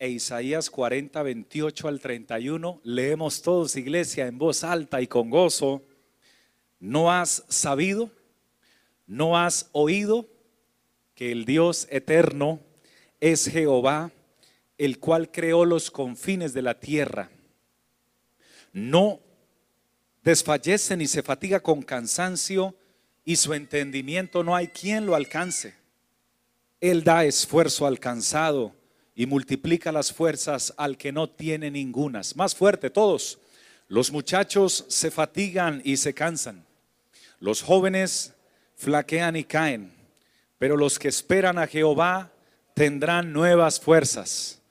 e Isaías 40, 28 al 31. Leemos todos, iglesia, en voz alta y con gozo. ¿No has sabido? ¿No has oído que el Dios eterno es Jehová, el cual creó los confines de la tierra? No desfallece ni se fatiga con cansancio y su entendimiento no hay quien lo alcance. Él da esfuerzo al cansado y multiplica las fuerzas al que no tiene ningunas. Más fuerte todos. Los muchachos se fatigan y se cansan. Los jóvenes flaquean y caen. Pero los que esperan a Jehová tendrán nuevas fuerzas.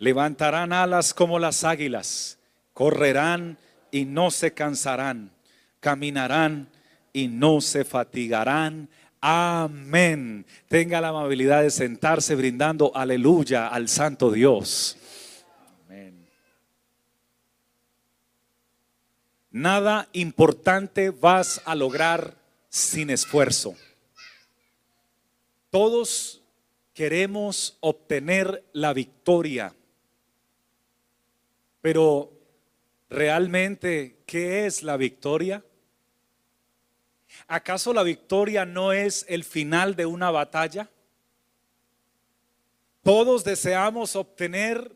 Levantarán alas como las águilas. Correrán y no se cansarán. Caminarán y no se fatigarán. Amén. Tenga la amabilidad de sentarse brindando aleluya al Santo Dios. Amén. Nada importante vas a lograr sin esfuerzo. Todos queremos obtener la victoria, pero realmente, ¿qué es la victoria? ¿Acaso la victoria no es el final de una batalla? Todos deseamos obtener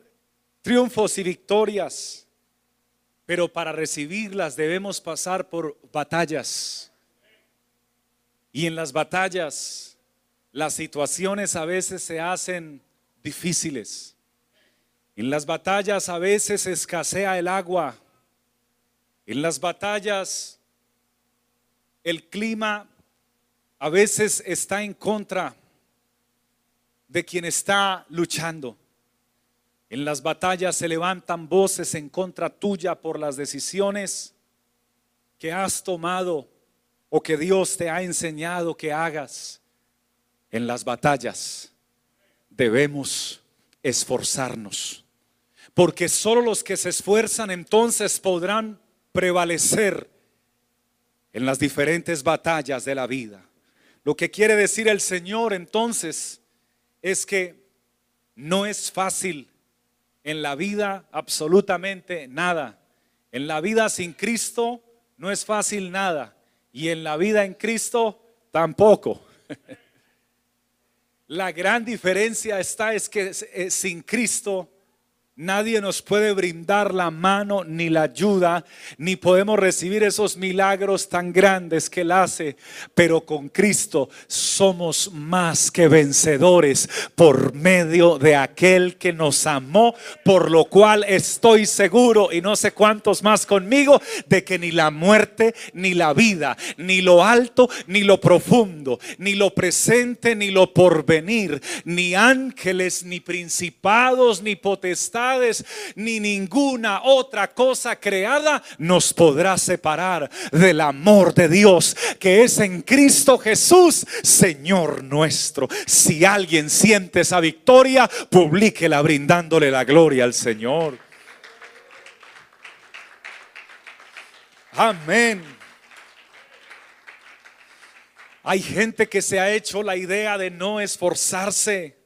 triunfos y victorias, pero para recibirlas debemos pasar por batallas. Y en las batallas las situaciones a veces se hacen difíciles. En las batallas a veces escasea el agua. En las batallas el clima a veces está en contra de quien está luchando. En las batallas se levantan voces en contra tuya por las decisiones que has tomado o que Dios te ha enseñado que hagas. En las batallas debemos esforzarnos, porque solo los que se esfuerzan entonces podrán prevalecer en las diferentes batallas de la vida. Lo que quiere decir el Señor entonces es que no es fácil en la vida absolutamente nada. En la vida sin Cristo no es fácil nada. Y en la vida en Cristo tampoco. La gran diferencia está es que sin Cristo Nadie nos puede brindar la mano ni la ayuda, ni podemos recibir esos milagros tan grandes que Él hace. Pero con Cristo somos más que vencedores por medio de aquel que nos amó, por lo cual estoy seguro, y no sé cuántos más conmigo, de que ni la muerte, ni la vida, ni lo alto, ni lo profundo, ni lo presente, ni lo porvenir, ni ángeles, ni principados, ni potestades ni ninguna otra cosa creada nos podrá separar del amor de Dios que es en Cristo Jesús, Señor nuestro. Si alguien siente esa victoria, publíquela brindándole la gloria al Señor. Amén. Hay gente que se ha hecho la idea de no esforzarse.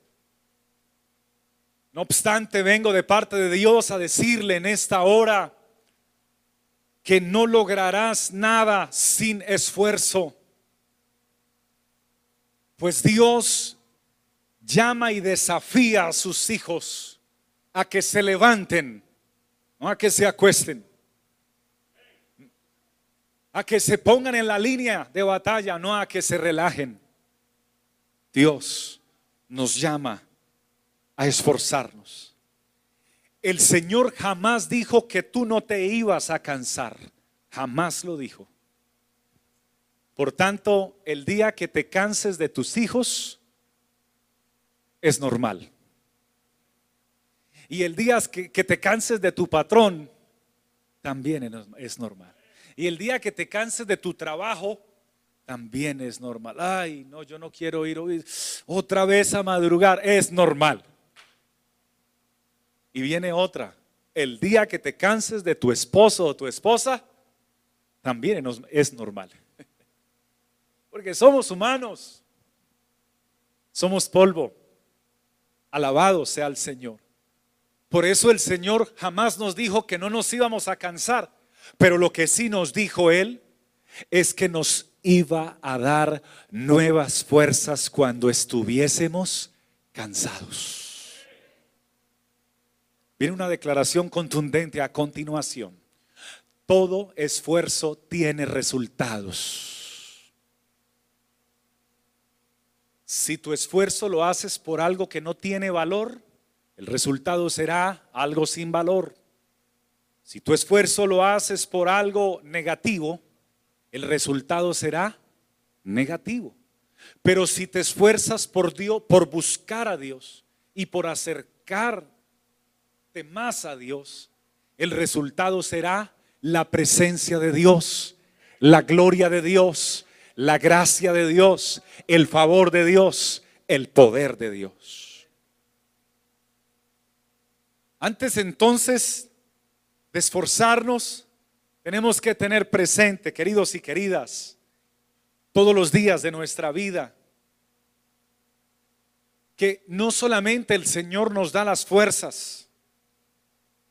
No obstante, vengo de parte de Dios a decirle en esta hora que no lograrás nada sin esfuerzo. Pues Dios llama y desafía a sus hijos a que se levanten, no a que se acuesten, a que se pongan en la línea de batalla, no a que se relajen. Dios nos llama a esforzarnos. El Señor jamás dijo que tú no te ibas a cansar. Jamás lo dijo. Por tanto, el día que te canses de tus hijos es normal. Y el día que, te canses de tu patrón también es normal. Y el día que te canses de tu trabajo también es normal. Ay, no, yo no quiero ir otra vez a madrugar. Es normal. Y viene otra. El día que te canses de tu esposo o tu esposa, también es normal. Porque somos humanos. Somos polvo. Alabado sea el Señor. Por eso el Señor jamás nos dijo que no nos íbamos a cansar, pero lo que sí nos dijo Él es que nos iba a dar nuevas fuerzas cuando estuviésemos cansados. Viene una declaración contundente a continuación. Todo esfuerzo tiene resultados. Si tu esfuerzo lo haces por algo que no tiene valor, el resultado será algo sin valor. Si tu esfuerzo lo haces por algo negativo, el resultado será negativo. Pero si te esfuerzas por Dios, por buscar a Dios y por más a Dios, el resultado será la presencia de Dios, la gloria de Dios, la gracia de Dios, el favor de Dios, el poder de Dios. Antes entonces de esforzarnos, tenemos que tener presente, queridos y queridas, todos los días de nuestra vida, que no solamente el Señor nos da las fuerzas,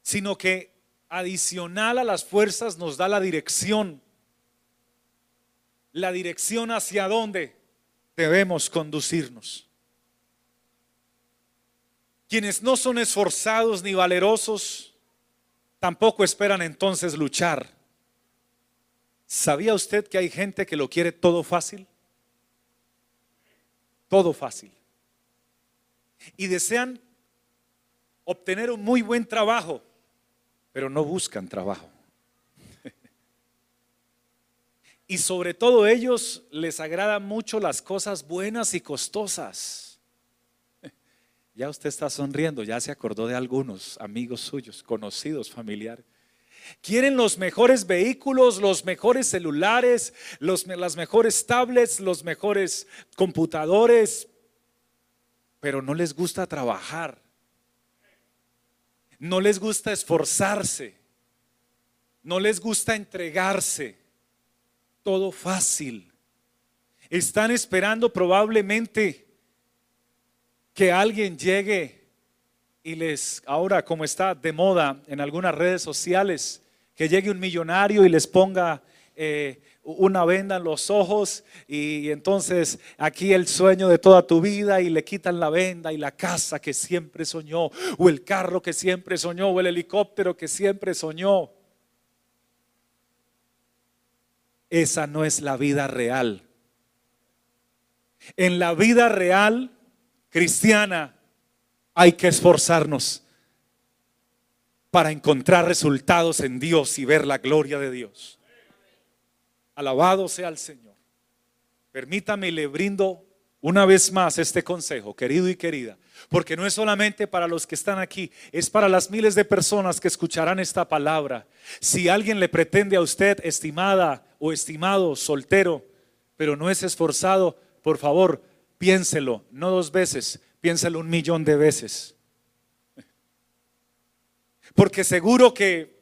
sino que adicional a las fuerzas nos da la dirección. La dirección hacia dónde debemos conducirnos. Quienes no son esforzados ni valerosos, tampoco esperan entonces luchar. ¿Sabía usted que hay gente que lo quiere todo fácil? Todo fácil. Y desean obtener un muy buen trabajo, pero no buscan trabajo. Y sobre todo ellos les agradan mucho las cosas buenas y costosas. Ya usted está sonriendo, ya se acordó de algunos amigos suyos, conocidos, familiares. Quieren los mejores vehículos, los mejores celulares, las mejores tablets, los mejores computadores, pero no les gusta trabajar. No les gusta esforzarse. No les gusta entregarse. Todo fácil. Están esperando probablemente que alguien llegue y les, ahora como está de moda en algunas redes sociales, que llegue un millonario y les ponga eh, una venda en los ojos y, entonces aquí el sueño de toda tu vida y le quitan la venda y la casa que siempre soñó, o el carro que siempre soñó, o el helicóptero que siempre soñó. Esa no es la vida real. En la vida real cristiana, hay que esforzarnos para encontrar resultados en Dios y ver la gloria de Dios. Alabado sea el Señor. Permítame le brindo una vez más este consejo, querido y querida, porque no es solamente para los que están aquí, es para las miles de personas que escucharán esta palabra. Si alguien le pretende a usted, estimada o estimado, soltero, pero no es esforzado, por favor, piénselo, no dos veces, Piénsalo un millón de veces. Porque seguro que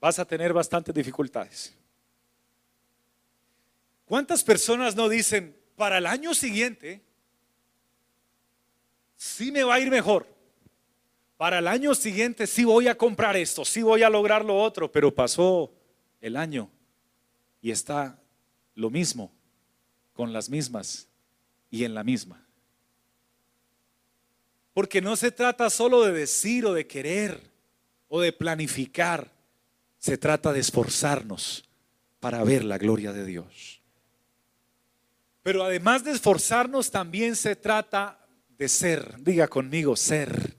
vas a tener bastantes dificultades. ¿Cuántas personas no dicen, para el año siguiente, sí me va a ir mejor? Para el año siguiente sí voy a comprar esto, sí voy a lograr lo otro, pero pasó el año y está lo mismo, con las mismas y en la misma. Porque no se trata solo de decir o de querer o de planificar. Se trata de esforzarnos para ver la gloria de Dios. Pero además de esforzarnos, también se trata de ser. Diga conmigo, ser.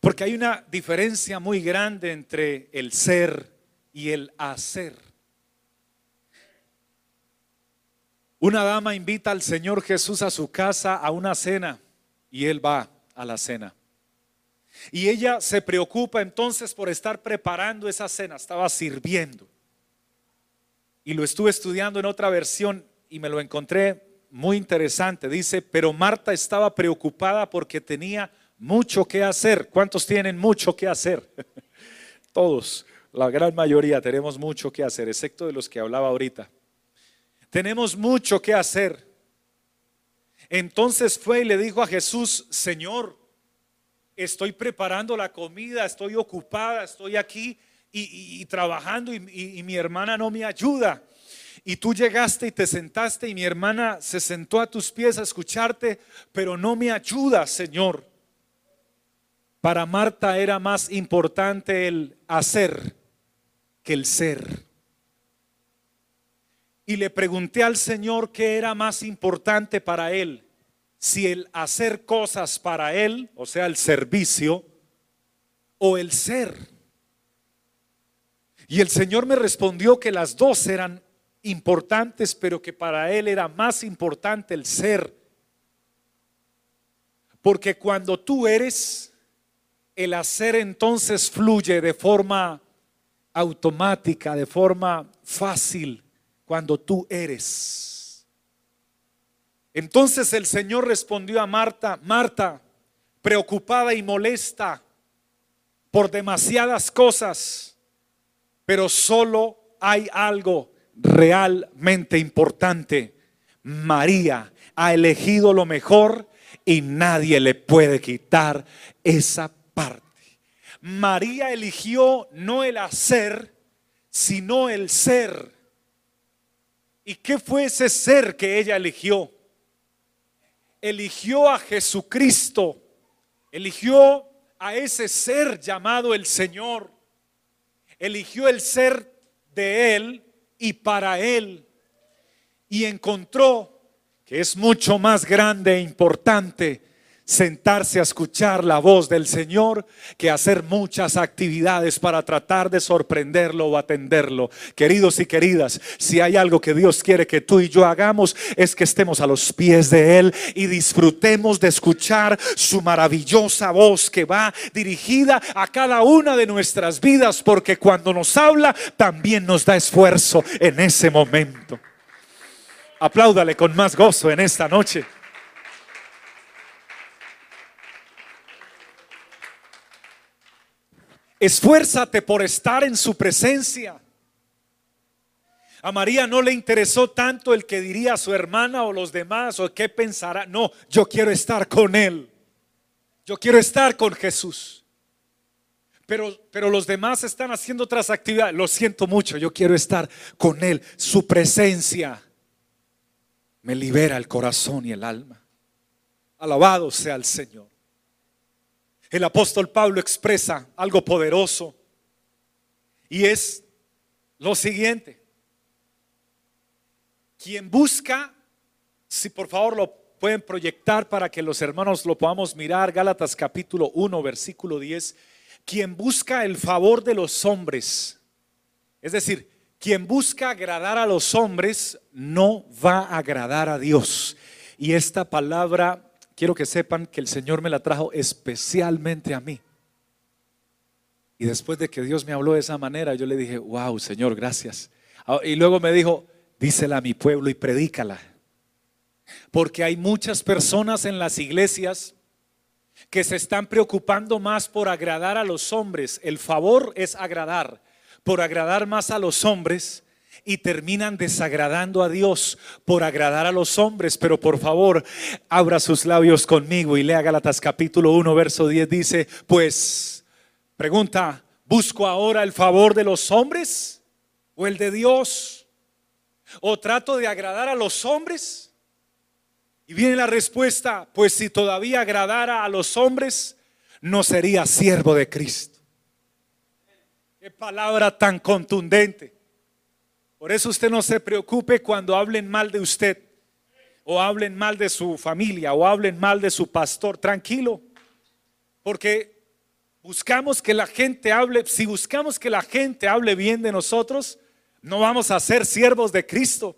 Porque hay una diferencia muy grande entre el ser y el hacer. Una dama invita al Señor Jesús a su casa a una cena y él va a la cena. Y ella se preocupa entonces por estar preparando esa cena, estaba sirviendo. Y lo estuve estudiando en otra versión y me lo encontré muy interesante. Dice, pero Marta estaba preocupada porque tenía mucho que hacer. ¿Cuántos tienen mucho que hacer? Todos, la gran mayoría tenemos mucho que hacer, excepto de los que hablaba ahorita. Tenemos mucho que hacer. Entonces fue y le dijo a Jesús, Señor, estoy preparando la comida, estoy ocupada, estoy aquí y, trabajando y mi hermana no me ayuda. Y tú llegaste y te sentaste y mi hermana se sentó a tus pies a escucharte, pero no me ayuda, Señor. Para Marta era más importante el hacer que el ser. Y le pregunté al Señor qué era más importante para él, si el hacer cosas para él, o sea, el servicio, o el ser. Y el Señor me respondió que las dos eran importantes, pero que para él era más importante el ser. Porque cuando tú eres, el hacer entonces fluye de forma automática, de forma fácil, cuando tú eres. Entonces el Señor respondió a Marta, Marta, preocupada y molesta por demasiadas cosas, pero solo hay algo realmente importante. María ha elegido lo mejor y nadie le puede quitar esa parte. María eligió no el hacer, sino el ser. ¿Y qué fue ese ser que ella eligió? Eligió a Jesucristo, eligió a ese ser llamado el Señor, eligió el ser de Él y para Él. Y encontró que es mucho más grande e importante sentarse a escuchar la voz del Señor que hacer muchas actividades para tratar de sorprenderlo o atenderlo. Queridos y queridas, si hay algo que Dios quiere que tú y yo hagamos es que estemos a los pies de Él y disfrutemos de escuchar su maravillosa voz que va dirigida a cada una de nuestras vidas porque cuando nos habla también nos da esfuerzo en ese momento. Apláudale con más gozo en esta noche. Esfuérzate por estar en su presencia. A María no le interesó tanto el que diría a su hermana o los demás o qué pensará. No, yo quiero estar con Él. Yo quiero estar con Jesús. Pero, pero los demás están haciendo otras actividades. Lo siento mucho, yo quiero estar con Él. Su presencia me libera el corazón y el alma. Alabado sea el Señor. El apóstol Pablo expresa algo poderoso y es lo siguiente. Quien busca, si por favor lo pueden proyectar para que los hermanos lo podamos mirar, Gálatas capítulo 1, versículo 10, quien busca el favor de los hombres, es decir, quien busca agradar a los hombres no va a agradar a Dios. Y esta palabra quiero que sepan que el Señor me la trajo especialmente a mí. Y después de que Dios me habló de esa manera, yo le dije, wow, Señor, gracias. Ah, y luego me dijo, dísela a mi pueblo y predícala. Porque hay muchas personas en las iglesias que se están preocupando más por agradar a los hombres. El favor es agradar. Por agradar más a los hombres y terminan desagradando a Dios por agradar a los hombres. Pero por favor, abra sus labios conmigo y lea Gálatas capítulo 1, verso 10. Dice, pues, pregunta, ¿busco ahora el favor de los hombres o el de Dios? ¿O trato de agradar a los hombres? Y viene la respuesta, pues si todavía agradara a los hombres, no sería siervo de Cristo. Qué palabra tan contundente. Por eso usted no se preocupe cuando hablen mal de usted, o hablen mal de su familia, o hablen mal de su pastor. Tranquilo, porque buscamos que la gente hable, si buscamos que la gente hable bien de nosotros, no vamos a ser siervos de Cristo.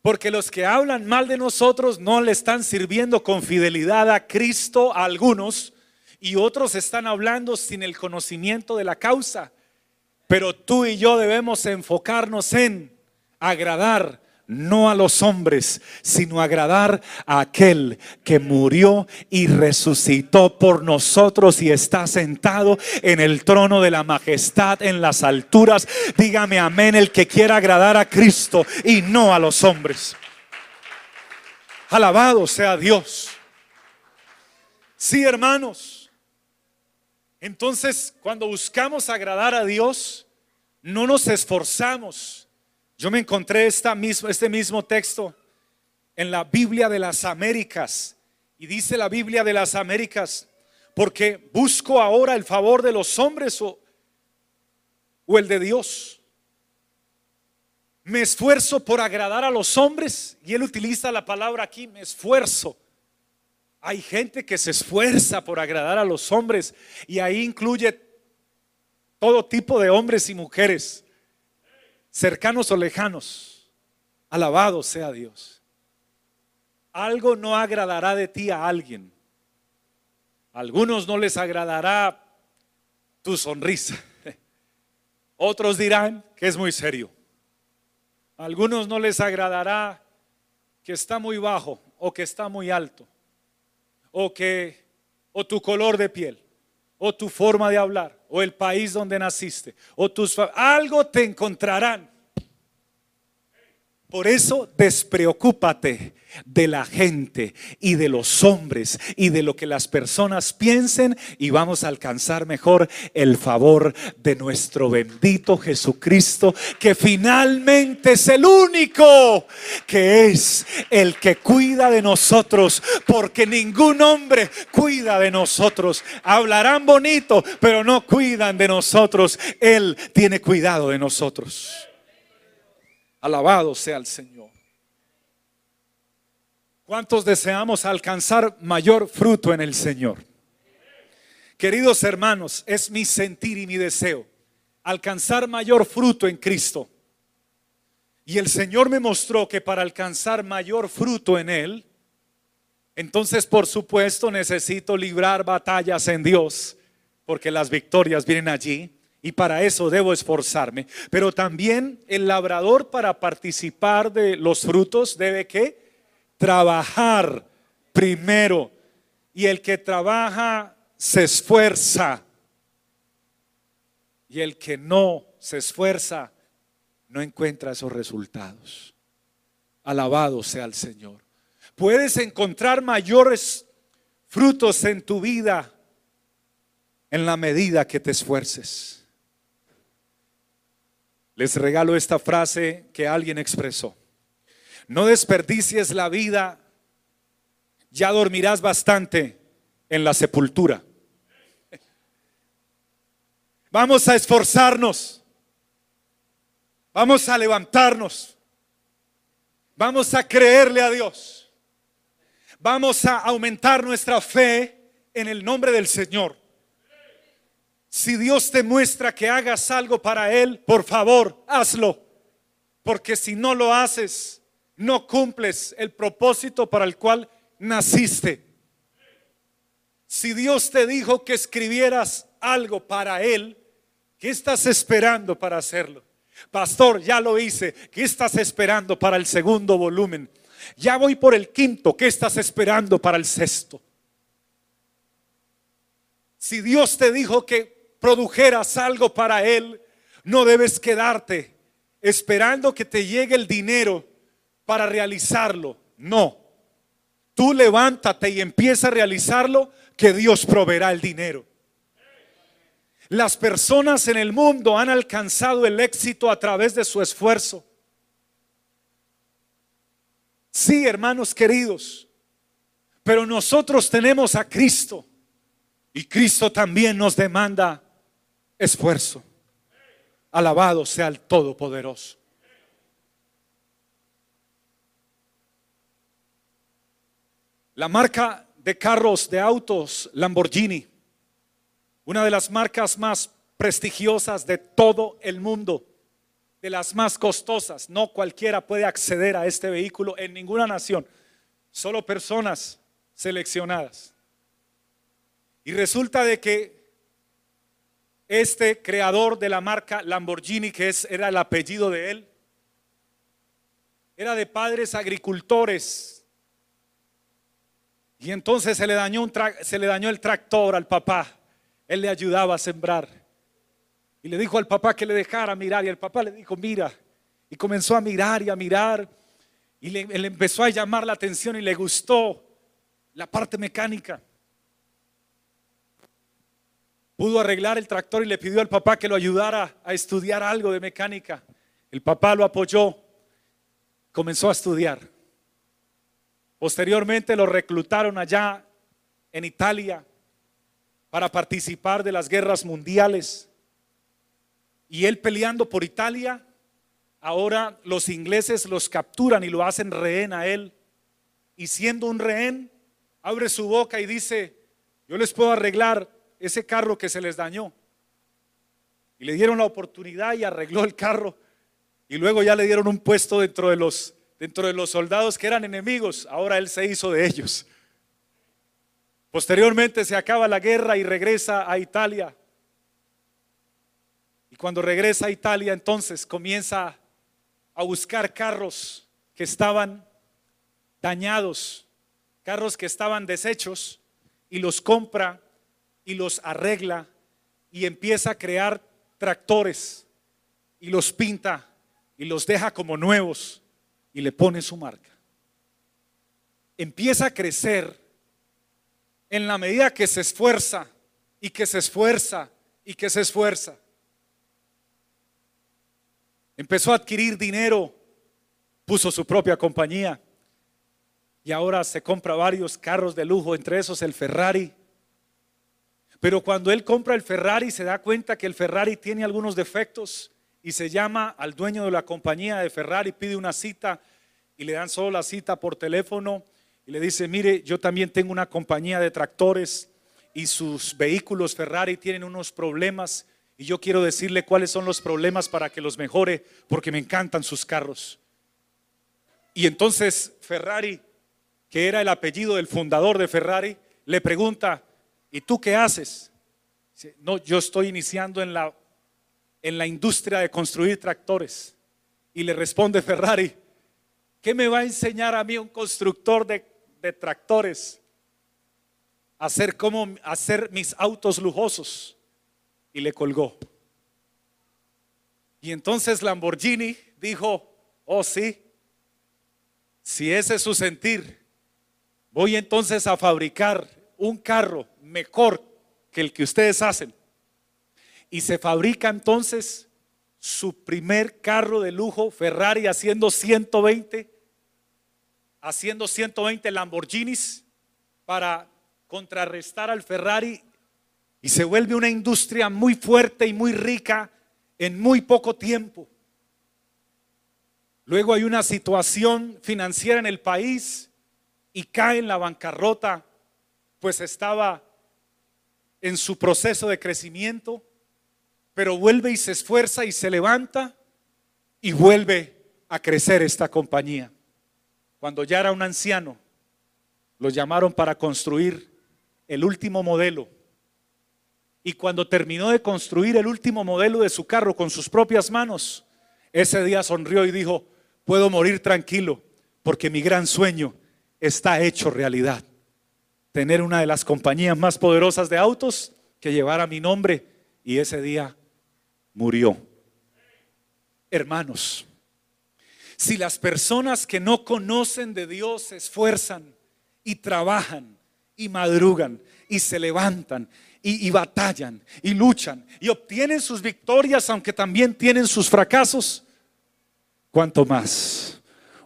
Porque los que hablan mal de nosotros no le están sirviendo con fidelidad a Cristo a algunos y otros están hablando sin el conocimiento de la causa. Pero tú y yo debemos enfocarnos en agradar no a los hombres, sino agradar a aquel que murió y resucitó por nosotros y está sentado en el trono de la majestad en las alturas. Dígame amén el que quiera agradar a Cristo y no a los hombres. Alabado sea Dios. Sí, hermanos, Entonces, cuando buscamos agradar a Dios, no nos esforzamos. Yo me encontré esta mismo, este mismo texto en la Biblia de las Américas. Y dice la Biblia de las Américas, porque busco ahora el favor de los hombres o, o el de Dios. Me esfuerzo por agradar a los hombres y él utiliza la palabra aquí, me esfuerzo. Hay gente que se esfuerza por agradar a los hombres y ahí incluye todo tipo de hombres y mujeres, cercanos o lejanos. Alabado sea Dios. Algo no agradará de ti a alguien. Algunos no les agradará tu sonrisa. Otros dirán que es muy serio. A algunos no les agradará que está muy bajo o que está muy alto o que o tu color de piel o tu forma de hablar o el país donde naciste o tus algo te encontrarán por eso despreocúpate de la gente y de los hombres y de lo que las personas piensen y vamos a alcanzar mejor el favor de nuestro bendito Jesucristo que finalmente es el único que es el que cuida de nosotros porque ningún hombre cuida de nosotros. Hablarán bonito, pero no cuidan de nosotros. Él tiene cuidado de nosotros. Alabado sea el Señor. ¿Cuántos deseamos alcanzar mayor fruto en el Señor? Queridos hermanos, es mi sentir y mi deseo alcanzar mayor fruto en Cristo. Y el Señor me mostró que para alcanzar mayor fruto en Él, entonces por supuesto necesito librar batallas en Dios, porque las victorias vienen allí y para eso debo esforzarme. Pero también el labrador para participar de los frutos debe que trabajar primero. Y el que trabaja se esfuerza. Y el que no se esfuerza no encuentra esos resultados. Alabado sea el Señor. Puedes encontrar mayores frutos en tu vida en la medida que te esfuerces. Les regalo esta frase que alguien expresó. No desperdicies la vida, ya dormirás bastante en la sepultura. Vamos a esforzarnos. Vamos a levantarnos. Vamos a creerle a Dios. Vamos a aumentar nuestra fe en el nombre del Señor. Si Dios te muestra que hagas algo para Él, por favor, hazlo. Porque si no lo haces, no cumples el propósito para el cual naciste. Si Dios te dijo que escribieras algo para Él, ¿qué estás esperando para hacerlo? Pastor, ya lo hice. ¿Qué estás esperando para el segundo volumen? Ya voy por el quinto. ¿Qué estás esperando para el sexto? Si Dios te dijo que produjeras algo para Él, no debes quedarte esperando que te llegue el dinero para realizarlo. No. Tú levántate y empieza a realizarlo, que Dios proveerá el dinero. Las personas en el mundo han alcanzado el éxito a través de su esfuerzo. Sí, hermanos queridos, pero nosotros tenemos a Cristo y Cristo también nos demanda esfuerzo. Alabado sea el Todopoderoso. La marca de carros, de autos Lamborghini, una de las marcas más prestigiosas de todo el mundo, de las más costosas. No cualquiera puede acceder a este vehículo en ninguna nación, solo personas seleccionadas. Y resulta de que este creador de la marca Lamborghini, que es, era el apellido de él, era de padres agricultores. Y entonces se le dañó, un se le dañó el tractor al papá. Él le ayudaba a sembrar. Y le dijo al papá que le dejara mirar. Y el papá le dijo, mira. Y comenzó a mirar y a mirar. Y le, le empezó a llamar la atención y le gustó la parte mecánica. Pudo arreglar el tractor y le pidió al papá que lo ayudara a estudiar algo de mecánica. El papá lo apoyó, comenzó a estudiar. Posteriormente lo reclutaron allá en Italia para participar de las guerras mundiales. Y él peleando por Italia, ahora los ingleses los capturan y lo hacen rehén a él. Y siendo un rehén, abre su boca y dice, yo les puedo arreglar ese carro que se les dañó. Y le dieron la oportunidad y arregló el carro. Y luego ya le dieron un puesto dentro de los, dentro de los soldados que eran enemigos. Ahora él se hizo de ellos. Posteriormente se acaba la guerra y regresa a Italia. Y cuando regresa a Italia, entonces comienza a buscar carros que estaban dañados, carros que estaban deshechos, y los compra y los arregla y empieza a crear tractores y los pinta y los deja como nuevos y le pone su marca. Empieza a crecer en la medida que se esfuerza y que se esfuerza y que se esfuerza. Empezó a adquirir dinero, puso su propia compañía y ahora se compra varios carros de lujo, entre esos el Ferrari. Pero cuando él compra el Ferrari se da cuenta que el Ferrari tiene algunos defectos y se llama al dueño de la compañía de Ferrari, pide una cita y le dan solo la cita por teléfono y le dice, mire, yo también tengo una compañía de tractores y sus vehículos Ferrari tienen unos problemas y yo quiero decirle cuáles son los problemas para que los mejore porque me encantan sus carros. Y entonces Ferrari, que era el apellido del fundador de Ferrari, le pregunta, ¿y tú qué haces? No, yo estoy iniciando en la, en la industria de construir tractores. Y le responde Ferrari, ¿qué me va a enseñar a mí un constructor de de tractores, hacer como hacer mis autos lujosos y le colgó. Y entonces Lamborghini dijo, "Oh sí, si ese es su sentir, voy entonces a fabricar un carro mejor que el que ustedes hacen." Y se fabrica entonces su primer carro de lujo, Ferrari haciendo 120 haciendo 120 Lamborghinis para contrarrestar al Ferrari y se vuelve una industria muy fuerte y muy rica en muy poco tiempo. Luego hay una situación financiera en el país y cae en la bancarrota, pues estaba en su proceso de crecimiento, pero vuelve y se esfuerza y se levanta y vuelve a crecer esta compañía cuando ya era un anciano, lo llamaron para construir el último modelo. Y cuando terminó de construir el último modelo de su carro con sus propias manos, ese día sonrió y dijo, puedo morir tranquilo porque mi gran sueño está hecho realidad. Tener una de las compañías más poderosas de autos que llevara mi nombre y ese día murió. Hermanos, si las personas que no conocen de Dios se esfuerzan y trabajan y madrugan y se levantan y, y, batallan y luchan y obtienen sus victorias aunque también tienen sus fracasos, ¿cuánto más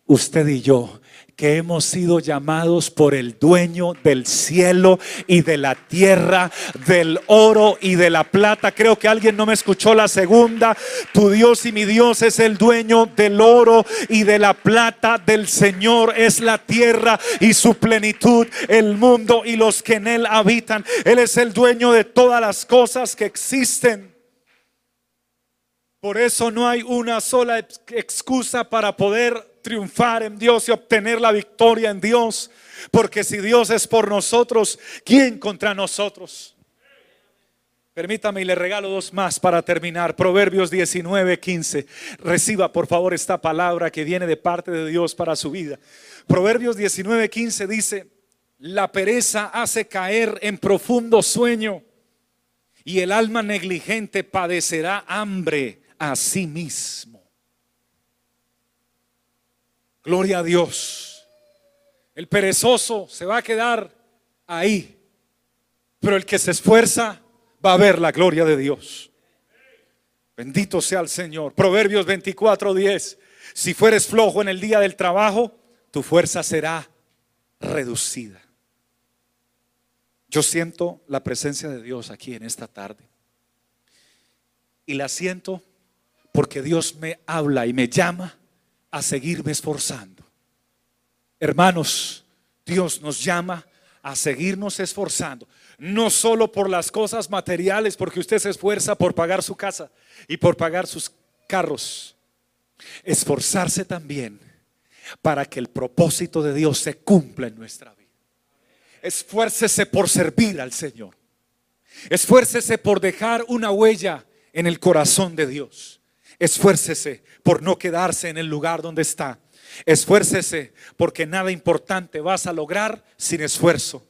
usted y yo que hemos sido llamados por el dueño del cielo y de la tierra, del oro y de la plata. Creo que alguien no me escuchó la segunda. Tu Dios y mi Dios es el dueño del oro y de la plata. Del Señor es la tierra y su plenitud, el mundo y los que en él habitan. Él es el dueño de todas las cosas que existen. Por eso no hay una sola excusa para poder triunfar en Dios y obtener la victoria en Dios. Porque si Dios es por nosotros, ¿quién contra nosotros? Permítame y le regalo dos más para terminar. Proverbios 19, 15. Reciba por favor esta palabra que viene de parte de Dios para su vida. Proverbios 19, 15 dice, la pereza hace caer en profundo sueño y el alma negligente padecerá hambre a sí mismo. Gloria a Dios. El perezoso se va a quedar ahí, pero el que se esfuerza va a ver la gloria de Dios. Bendito sea el Señor. Proverbios 24:10. Si fueres flojo en el día del trabajo, tu fuerza será reducida. Yo siento la presencia de Dios aquí en esta tarde. Y la siento porque Dios me habla y me llama a seguirme esforzando. Hermanos, Dios nos llama a seguirnos esforzando, no solo por las cosas materiales, porque usted se esfuerza por pagar su casa y por pagar sus carros, esforzarse también para que el propósito de Dios se cumpla en nuestra vida. Esfuércese por servir al Señor. Esfuércese por dejar una huella en el corazón de Dios. Esfuércese por no quedarse en el lugar donde está. Esfuércese porque nada importante vas a lograr sin esfuerzo.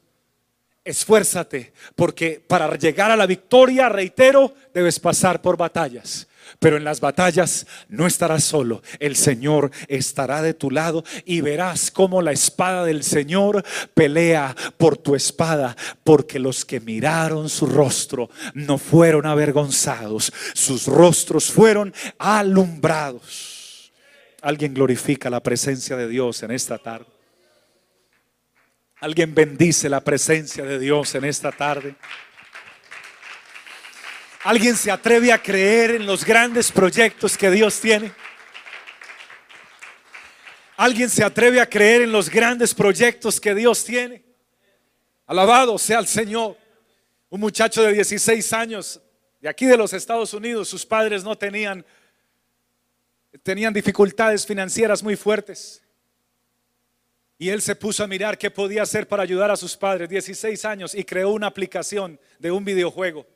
Esfuérzate porque para llegar a la victoria, reitero, debes pasar por batallas. Pero en las batallas no estarás solo, el Señor estará de tu lado y verás cómo la espada del Señor pelea por tu espada, porque los que miraron su rostro no fueron avergonzados, sus rostros fueron alumbrados. Alguien glorifica la presencia de Dios en esta tarde. Alguien bendice la presencia de Dios en esta tarde. ¿Alguien se atreve a creer en los grandes proyectos que Dios tiene? ¿Alguien se atreve a creer en los grandes proyectos que Dios tiene? Alabado sea el Señor. Un muchacho de 16 años, de aquí de los Estados Unidos, sus padres no tenían, tenían dificultades financieras muy fuertes. Y él se puso a mirar qué podía hacer para ayudar a sus padres, 16 años, y creó una aplicación de un videojuego.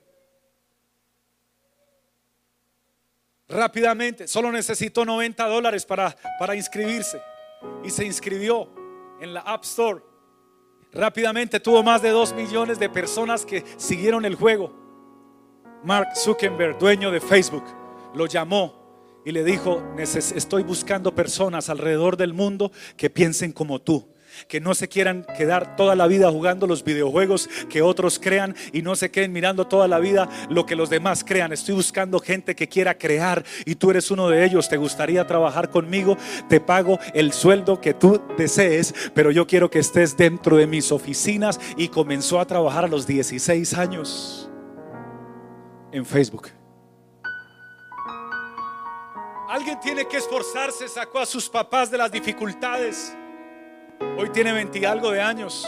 Rápidamente. Solo necesitó 90 dólares para, para inscribirse. Y se inscribió en la App Store. Rápidamente tuvo más de 2 millones de personas que siguieron el juego. Mark Zuckerberg, dueño de Facebook, lo llamó y le dijo, estoy buscando personas alrededor del mundo que piensen como tú que no se quieran quedar toda la vida jugando los videojuegos que otros crean y no se queden mirando toda la vida lo que los demás crean. Estoy buscando gente que quiera crear y tú eres uno de ellos. ¿Te gustaría trabajar conmigo? Te pago el sueldo que tú desees, pero yo quiero que estés dentro de mis oficinas y comenzó a trabajar a los 16 años en Facebook. Alguien tiene que esforzarse, sacó a sus papás de las dificultades. Hoy tiene 20 algo de años.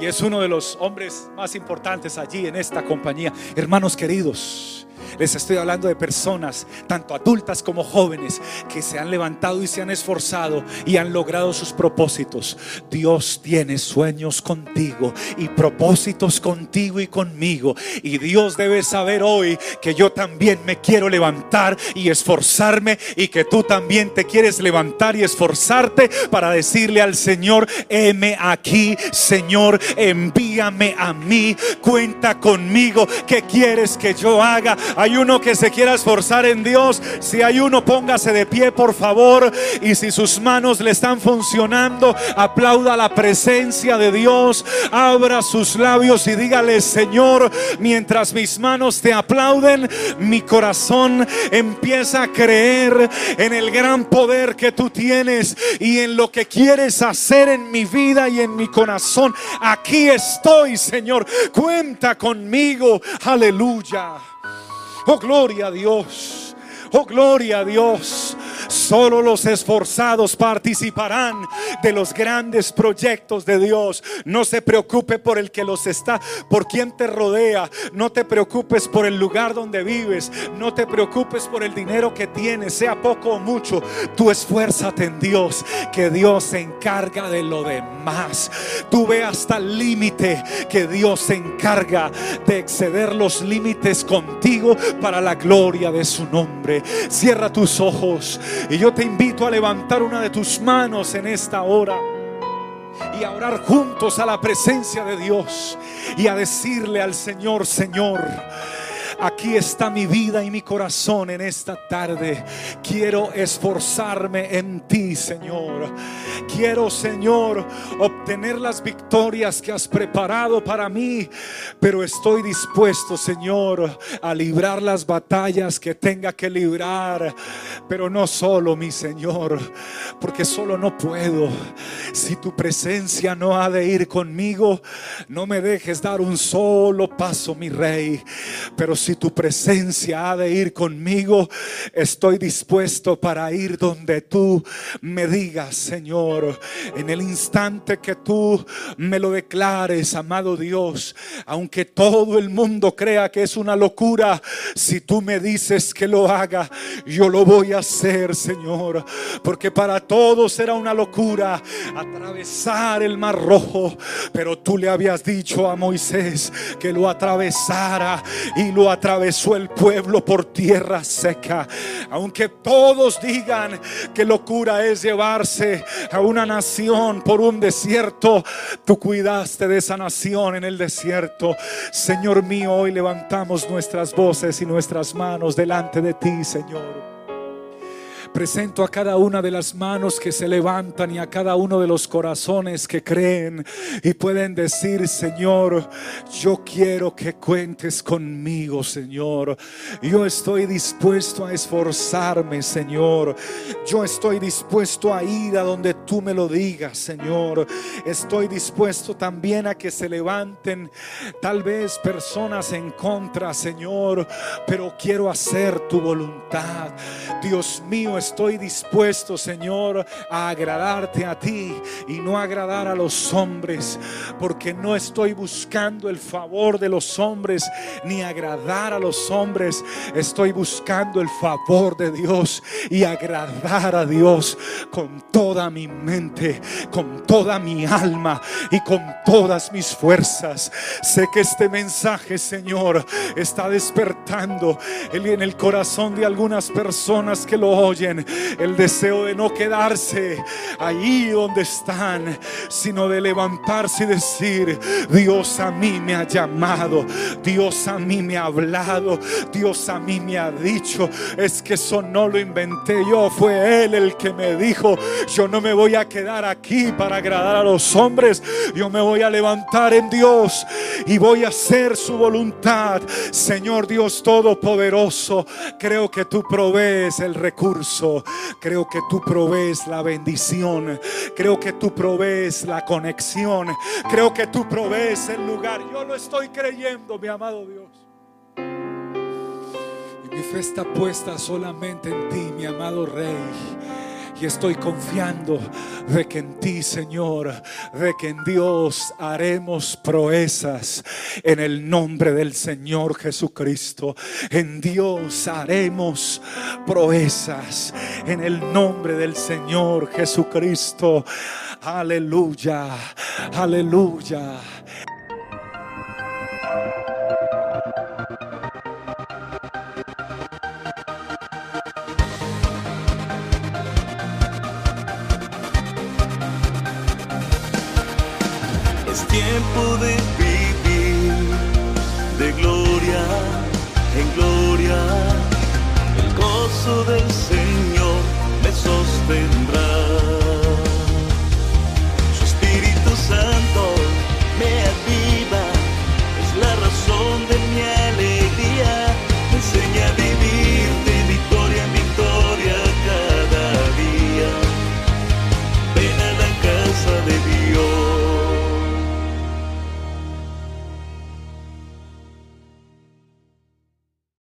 Y es uno de los hombres más importantes allí en esta compañía. Hermanos queridos, les estoy hablando de personas, tanto adultas como jóvenes, que se han levantado y se han esforzado y han logrado sus propósitos. Dios tiene sueños contigo y propósitos contigo y conmigo. Y Dios debe saber hoy que yo también me quiero levantar y esforzarme y que tú también te quieres levantar y esforzarte para decirle al Señor, heme aquí, Señor, envíame a mí, cuenta conmigo, ¿qué quieres que yo haga? Hay uno que se quiera esforzar en Dios. Si hay uno, póngase de pie, por favor. Y si sus manos le están funcionando, aplauda la presencia de Dios. Abra sus labios y dígale, Señor, mientras mis manos te aplauden, mi corazón empieza a creer en el gran poder que tú tienes y en lo que quieres hacer en mi vida y en mi corazón. Aquí estoy, Señor. Cuenta conmigo. Aleluya. Oh, gloria a Dios. Oh, gloria a Dios. Solo los esforzados participarán de los grandes proyectos de Dios. No se preocupe por el que los está, por quien te rodea. No te preocupes por el lugar donde vives. No te preocupes por el dinero que tienes, sea poco o mucho. Tú esfuérzate en Dios, que Dios se encarga de lo demás. Tú ve hasta el límite que Dios se encarga de exceder los límites contigo para la gloria de su nombre. Cierra tus ojos. Y yo te invito a levantar una de tus manos en esta hora y a orar juntos a la presencia de Dios y a decirle al Señor, Señor, Aquí está mi vida y mi corazón en esta tarde. Quiero esforzarme en ti, Señor. Quiero, Señor, obtener las victorias que has preparado para mí. Pero estoy dispuesto, Señor, a librar las batallas que tenga que librar. Pero no solo, mi Señor, porque solo no puedo. Si tu presencia no ha de ir conmigo, no me dejes dar un solo paso, mi Rey. Pero si tu presencia ha de ir conmigo, estoy dispuesto para ir donde tú me digas, Señor, en el instante que tú me lo declares, amado Dios, aunque todo el mundo crea que es una locura, si tú me dices que lo haga, yo lo voy a hacer, Señor, porque para todos era una locura atravesar el mar rojo, pero tú le habías dicho a Moisés que lo atravesara y lo atravesó el pueblo por tierra seca. Aunque todos digan que locura es llevarse a una nación por un desierto, tú cuidaste de esa nación en el desierto. Señor mío, hoy levantamos nuestras voces y nuestras manos delante de ti, Señor. Presento a cada una de las manos que se levantan y a cada uno de los corazones que creen y pueden decir, Señor, yo quiero que cuentes conmigo, Señor. Yo estoy dispuesto a esforzarme, Señor. Yo estoy dispuesto a ir a donde tú me lo digas, Señor. Estoy dispuesto también a que se levanten tal vez personas en contra, Señor, pero quiero hacer tu voluntad. Dios mío, estoy dispuesto, Señor, a agradarte a ti y no agradar a los hombres, porque no estoy buscando el favor de los hombres ni agradar a los hombres. Estoy buscando el favor de Dios y agradar a Dios con toda mi mente, con toda mi alma y con todas mis fuerzas. Sé que este mensaje, Señor, está despertando en el corazón de algunas personas que lo oyen el deseo de no quedarse ahí donde están, sino de levantarse y decir, Dios a mí me ha llamado, Dios a mí me ha hablado, Dios a mí me ha dicho, es que eso no lo inventé yo, fue Él el que me dijo, yo no me voy a quedar aquí para agradar a los hombres, yo me voy a levantar en Dios y voy a hacer su voluntad. Señor Dios Todopoderoso, creo que tú provees el recurso Creo que tú provees la bendición. Creo que tú provees la conexión. Creo que tú provees el lugar. Yo lo estoy creyendo, mi amado Dios. Y mi fe está puesta solamente en ti, mi amado Rey. Y estoy confiando de que en ti, Señor, de que en Dios haremos proezas en el nombre del Señor Jesucristo. En Dios haremos proezas en el nombre del Señor Jesucristo. Aleluya, aleluya.